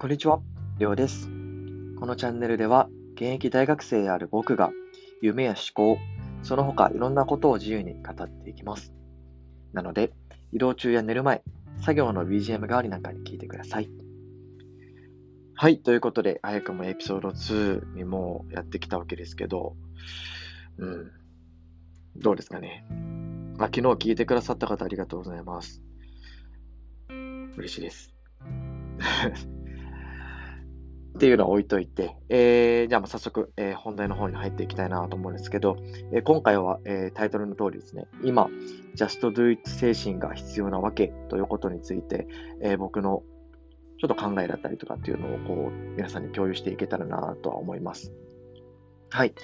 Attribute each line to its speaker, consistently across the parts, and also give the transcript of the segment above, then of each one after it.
Speaker 1: こんにちは、りょうです。このチャンネルでは、現役大学生である僕が、夢や思考、その他いろんなことを自由に語っていきます。なので、移動中や寝る前、作業の BGM 代わりなんかに聞いてください。はい、ということで、早くもエピソード2にもやってきたわけですけど、うん、どうですかね。まあ、昨日聞いてくださった方ありがとうございます。嬉しいです。っていうのは置いといて、えー、じゃあ早速、えー、本題の方に入っていきたいなと思うんですけど、えー、今回は、えタイトルの通りですね、今、Just Do It 精神が必要なわけということについて、え僕のちょっと考えだったりとかっていうのをこう皆さんに共有していけたらなとは思います。はい。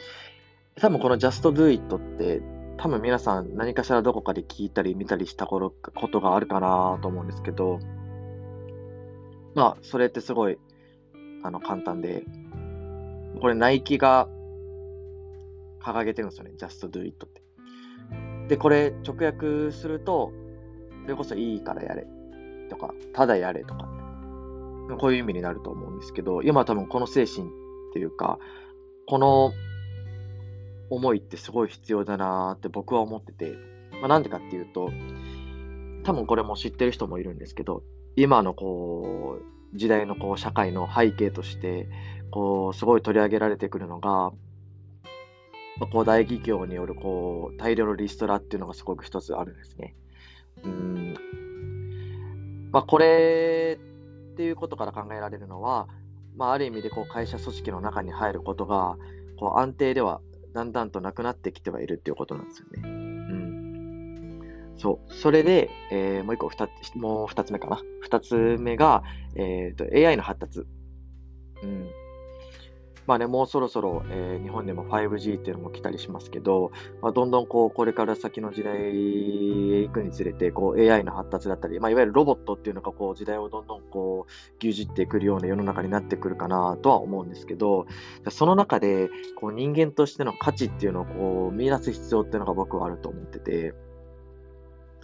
Speaker 1: 多分この Just Do It って多分皆さん何かしらどこかで聞いたり見たりしたことがあるかなと思うんですけど、まあ、それってすごいあの、簡単で、これナイキが掲げてるんですよね。just do it って。で、これ直訳すると、それこそいいからやれとか、ただやれとか、こういう意味になると思うんですけど、今多分この精神っていうか、この思いってすごい必要だなって僕は思ってて、まあ、なんでかっていうと、多分これも知ってる人もいるんですけど、今のこう、時代のこう社会の背景としてこうすごい取り上げられてくるのが、こう大企業によるこう大量のリストラっていうのがすごく一つあるんですね。うんまあ、これっていうことから考えられるのは、まあ、ある意味でこう会社組織の中に入ることがこう安定ではだんだんとなくなってきてはいるっていうことなんですよね。そう。それで、えー、もう一個、二つ、もう二つ目かな。二つ目が、えっ、ー、と、AI の発達。うん。まあね、もうそろそろ、えー、日本でも 5G っていうのも来たりしますけど、まあ、どんどんこう、これから先の時代へ行くにつれて、こう、AI の発達だったり、まあ、いわゆるロボットっていうのが、こう、時代をどんどんこう、牛耳ってくるような世の中になってくるかなとは思うんですけど、その中で、こう、人間としての価値っていうのをこう、見出す必要っていうのが僕はあると思ってて、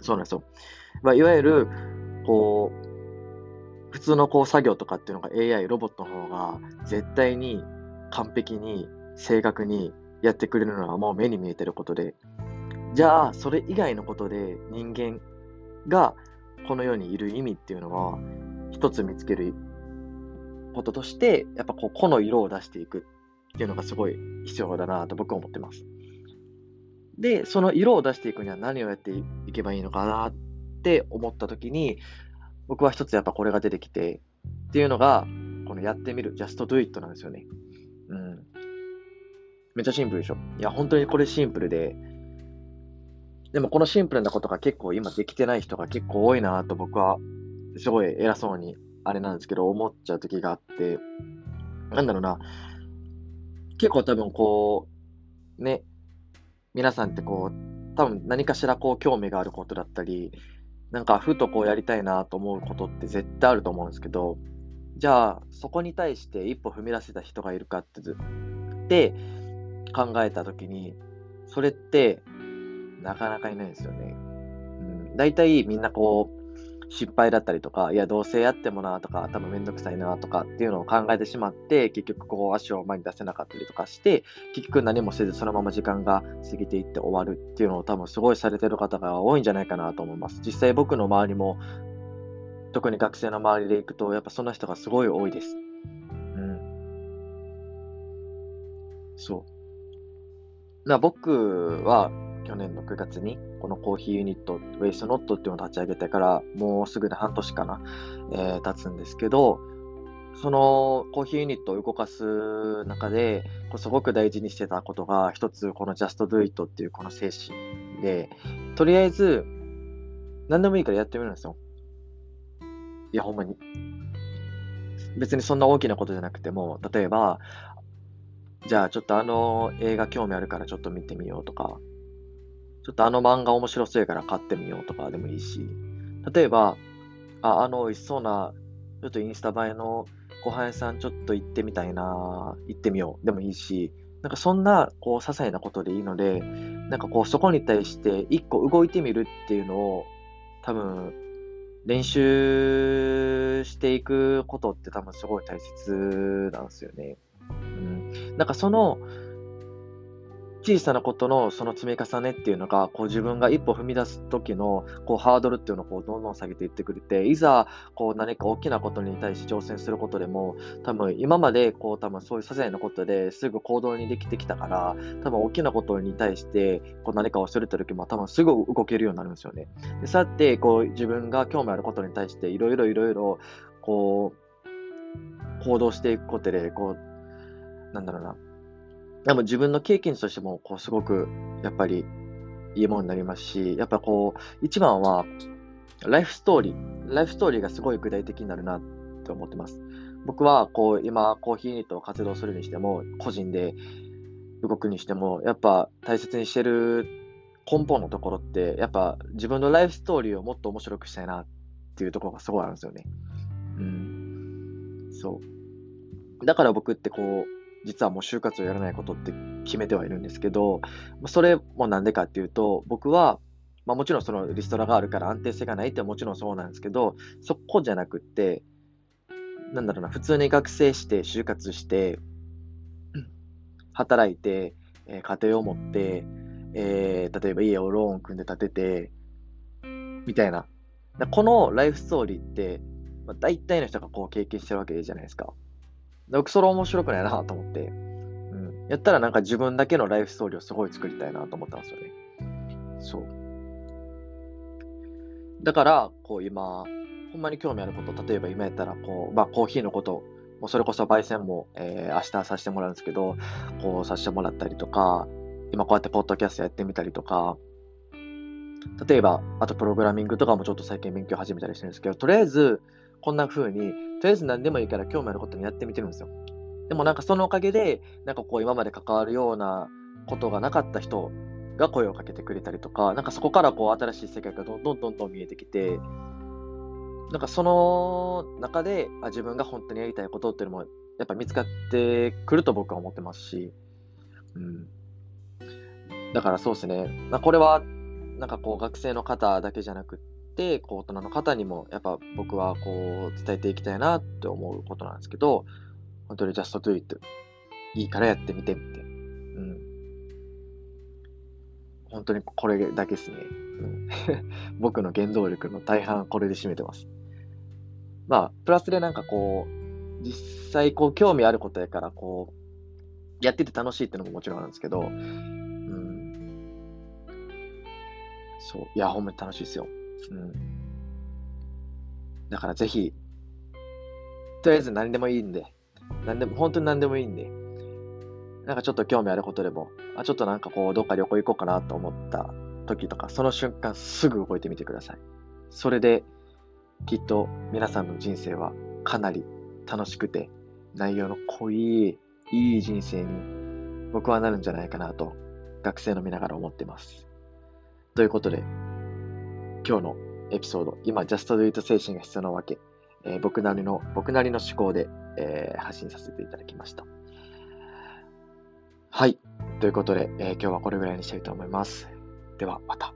Speaker 1: そうなんですよ。まあ、いわゆる、こう、普通のこう作業とかっていうのが AI、ロボットの方が絶対に完璧に正確にやってくれるのはもう目に見えてることで、じゃあそれ以外のことで人間がこの世にいる意味っていうのは一つ見つけることとして、やっぱこう個の色を出していくっていうのがすごい必要だなと僕は思ってます。で、その色を出していくには何をやっていけばいいのかなって思った時に、僕は一つやっぱこれが出てきて、っていうのが、このやってみる、just do it なんですよね。うん。めっちゃシンプルでしょ。いや、本当にこれシンプルで、でもこのシンプルなことが結構今できてない人が結構多いなと僕は、すごい偉そうに、あれなんですけど、思っちゃう時があって、なんだろうな、結構多分こう、ね、皆さんってこう、多分何かしらこう興味があることだったり、なんかふとこうやりたいなと思うことって絶対あると思うんですけど、じゃあそこに対して一歩踏み出せた人がいるかってって考えたときに、それってなかなかいないんですよね。うん、大体みんなこう、失敗だったりとか、いや、どうせやってもなとか、多分めんどくさいなとかっていうのを考えてしまって、結局こう足を前に出せなかったりとかして、結局何もせずそのまま時間が過ぎていって終わるっていうのを多分すごいされてる方が多いんじゃないかなと思います。実際僕の周りも、特に学生の周りで行くと、やっぱそんな人がすごい多いです。うん。そう。だ僕は、去年の9月にこのコーヒーユニット、ウェイスノットっていうのを立ち上げてからもうすぐで半年かな、えー、経つんですけど、そのコーヒーユニットを動かす中で、すごく大事にしてたことが、一つこの Just Do It っていうこの精神で、とりあえず何でもいいからやってみるんですよ。いや、ほんまに。別にそんな大きなことじゃなくても、例えば、じゃあちょっとあの映画興味あるからちょっと見てみようとか、ちょっとあの漫画面白そうやから買ってみようとかでもいいし、例えば、あ、あの美味しそうな、ちょっとインスタ映えのご飯屋さんちょっと行ってみたいな、行ってみようでもいいし、なんかそんな、こう、些細なことでいいので、なんかこう、そこに対して一個動いてみるっていうのを、多分、練習していくことって多分すごい大切なんですよね。うん。なんかその、小さなことのその積み重ねっていうのが、こう自分が一歩踏み出す時のこうハードルっていうのをこうどんどん下げていってくれて、いざこう何か大きなことに対して挑戦することでも、多分今までこう多分そういう些細なことですぐ行動にできてきたから、多分大きなことに対してこう何かをするって時も多分すぐ動けるようになるんですよね。でそうやってこう自分が興味あることに対していろいろいろいろこう行動していくことで、こう、なんだろうな、でも自分の経験としても、こう、すごく、やっぱり、いいものになりますし、やっぱこう、一番は、ライフストーリー、ライフストーリーがすごい具体的になるなって思ってます。僕は、こう、今、コーヒーニットを活動するにしても、個人で動くにしても、やっぱ大切にしてる根本のところって、やっぱ自分のライフストーリーをもっと面白くしたいなっていうところがすごいあるんですよね。うん。そう。だから僕ってこう、実はもう就活をやらないことって決めてはいるんですけど、それもなんでかっていうと、僕は、まあ、もちろんそのリストラがあるから安定性がないってもちろんそうなんですけど、そこじゃなくって、なんだろうな、普通に学生して、就活して、働いて、えー、家庭を持って、えー、例えば家をローン組んで建てて、みたいな。このライフストーリーって、まあ、大体の人がこう経験してるわけじゃないですか。僕それ面白くないなと思って、うん。やったらなんか自分だけのライフストーリーをすごい作りたいなと思ったんですよね。そう。だから、こう今、ほんまに興味あること、例えば今やったら、こう、まあコーヒーのこと、もうそれこそ焙煎も、えー、明日させてもらうんですけど、こうさせてもらったりとか、今こうやってポッドキャストやってみたりとか、例えば、あとプログラミングとかもちょっと最近勉強始めたりしてるんですけど、とりあえず、こんな風に、とりあえず何でもいいから興味あることにやってみてるんですよ。でもなんかそのおかげで、なんかこう今まで関わるようなことがなかった人が声をかけてくれたりとか、なんかそこからこう新しい世界がどんどんどんどん見えてきて、なんかその中であ自分が本当にやりたいことっていうのもやっぱ見つかってくると僕は思ってますし、うん。だからそうですね。まあ、これはなんかこう学生の方だけじゃなくて、て、こう、大人の方にも、やっぱ僕はこう、伝えていきたいなって思うことなんですけど、本当に just do it. いいからやってみてって。うん。本当にこれだけですね。うん、僕の原動力の大半これで占めてます。まあ、プラスでなんかこう、実際こう、興味あることやから、こう、やってて楽しいってのももちろんあるんですけど、うん。そう。いや、ほんまに楽しいですよ。うん。だからぜひ、とりあえず何でもいいんで、何でも、本当に何でもいいんで、なんかちょっと興味あることでも、あ、ちょっとなんかこう、どっか旅行行こうかなと思った時とか、その瞬間すぐ動いてみてください。それで、きっと皆さんの人生はかなり楽しくて、内容の濃い、いい人生に僕はなるんじゃないかなと、学生の見ながら思ってます。ということで、今日のエピソード、今、Just Do It 精神が必要なわけ、えー、僕なりの、僕なりの思考で、えー、発信させていただきました。はい。ということで、えー、今日はこれぐらいにしたいと思います。では、また。